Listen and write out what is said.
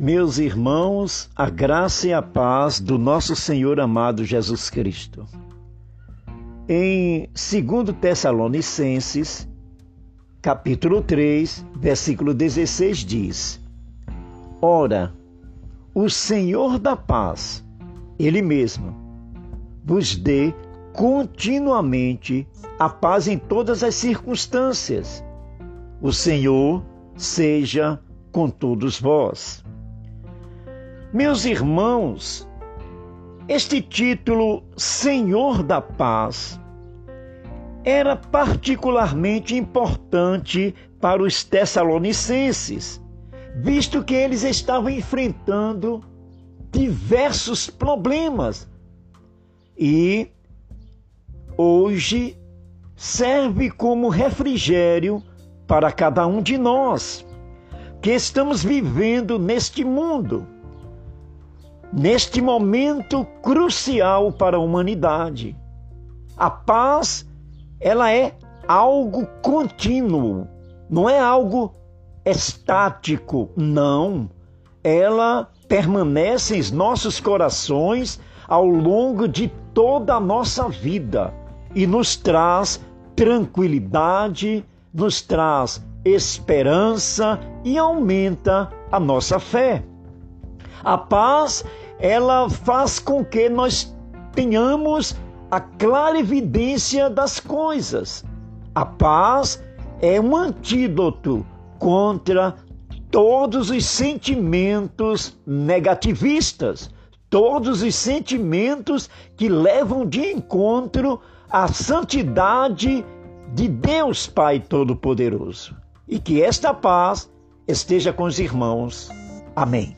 Meus irmãos, a graça e a paz do nosso Senhor amado Jesus Cristo. Em 2 Tessalonicenses, capítulo 3, versículo 16 diz: Ora, o Senhor da paz, Ele mesmo, vos dê continuamente a paz em todas as circunstâncias. O Senhor seja com todos vós. Meus irmãos, este título Senhor da Paz era particularmente importante para os Tessalonicenses, visto que eles estavam enfrentando diversos problemas. E hoje serve como refrigério para cada um de nós que estamos vivendo neste mundo neste momento crucial para a humanidade. A paz, ela é algo contínuo, não é algo estático, não. Ela permanece em nossos corações ao longo de toda a nossa vida e nos traz tranquilidade, nos traz esperança e aumenta a nossa fé. A paz, ela faz com que nós tenhamos a clara evidência das coisas. A paz é um antídoto contra todos os sentimentos negativistas, todos os sentimentos que levam de encontro à santidade de Deus Pai Todo-Poderoso. E que esta paz esteja com os irmãos. Amém.